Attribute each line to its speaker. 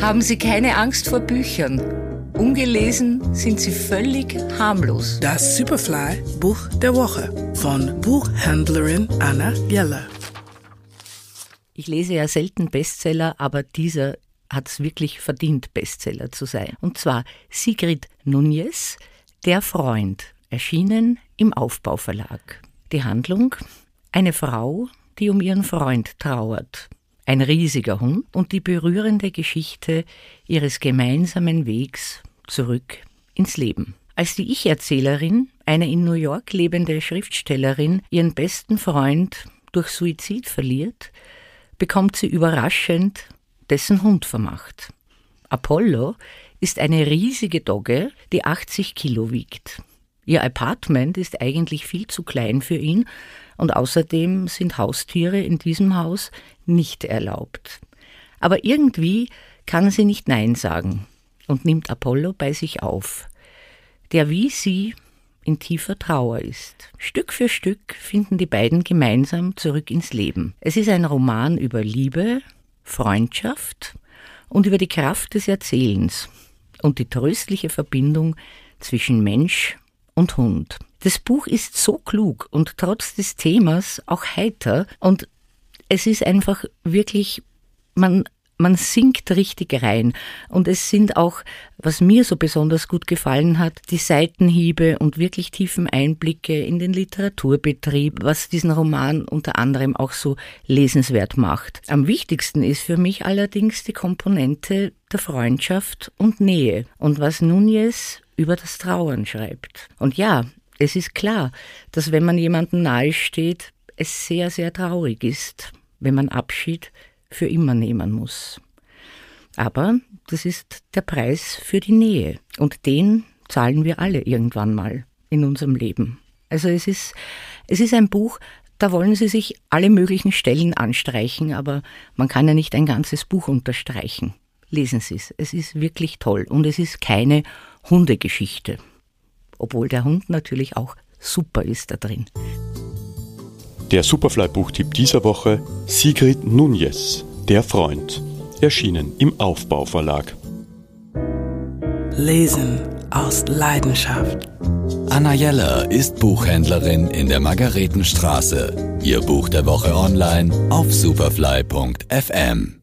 Speaker 1: Haben Sie keine Angst vor Büchern. Ungelesen sind sie völlig harmlos.
Speaker 2: Das Superfly Buch der Woche von Buchhändlerin Anna Jeller.
Speaker 1: Ich lese ja selten Bestseller, aber dieser hat es wirklich verdient, Bestseller zu sein. Und zwar Sigrid Nunez, Der Freund, erschienen im Aufbauverlag. Die Handlung? Eine Frau, die um ihren Freund trauert. Ein riesiger Hund und die berührende Geschichte ihres gemeinsamen Wegs zurück ins Leben. Als die Ich-Erzählerin, eine in New York lebende Schriftstellerin, ihren besten Freund durch Suizid verliert, bekommt sie überraschend dessen Hund vermacht. Apollo ist eine riesige Dogge, die 80 Kilo wiegt. Ihr Apartment ist eigentlich viel zu klein für ihn und außerdem sind Haustiere in diesem Haus nicht erlaubt. Aber irgendwie kann sie nicht Nein sagen und nimmt Apollo bei sich auf, der wie sie in tiefer Trauer ist. Stück für Stück finden die beiden gemeinsam zurück ins Leben. Es ist ein Roman über Liebe, Freundschaft und über die Kraft des Erzählens und die tröstliche Verbindung zwischen Mensch und Hund. Das Buch ist so klug und trotz des Themas auch heiter und es ist einfach wirklich, man man sinkt richtig rein. Und es sind auch, was mir so besonders gut gefallen hat, die Seitenhiebe und wirklich tiefen Einblicke in den Literaturbetrieb, was diesen Roman unter anderem auch so lesenswert macht. Am wichtigsten ist für mich allerdings die Komponente der Freundschaft und Nähe und was Nunez über das Trauern schreibt. Und ja, es ist klar, dass wenn man jemandem nahe steht, es sehr, sehr traurig ist, wenn man Abschied für immer nehmen muss. Aber das ist der Preis für die Nähe und den zahlen wir alle irgendwann mal in unserem Leben. Also es ist, es ist ein Buch, da wollen Sie sich alle möglichen Stellen anstreichen, aber man kann ja nicht ein ganzes Buch unterstreichen. Lesen Sie es, es ist wirklich toll und es ist keine Hundegeschichte, obwohl der Hund natürlich auch super ist da drin.
Speaker 3: Der Superfly-Buchtipp dieser Woche: Sigrid Nunez, Der Freund. Erschienen im Aufbauverlag.
Speaker 2: Lesen aus Leidenschaft.
Speaker 4: Anna Jeller ist Buchhändlerin in der Margaretenstraße. Ihr Buch der Woche online auf superfly.fm.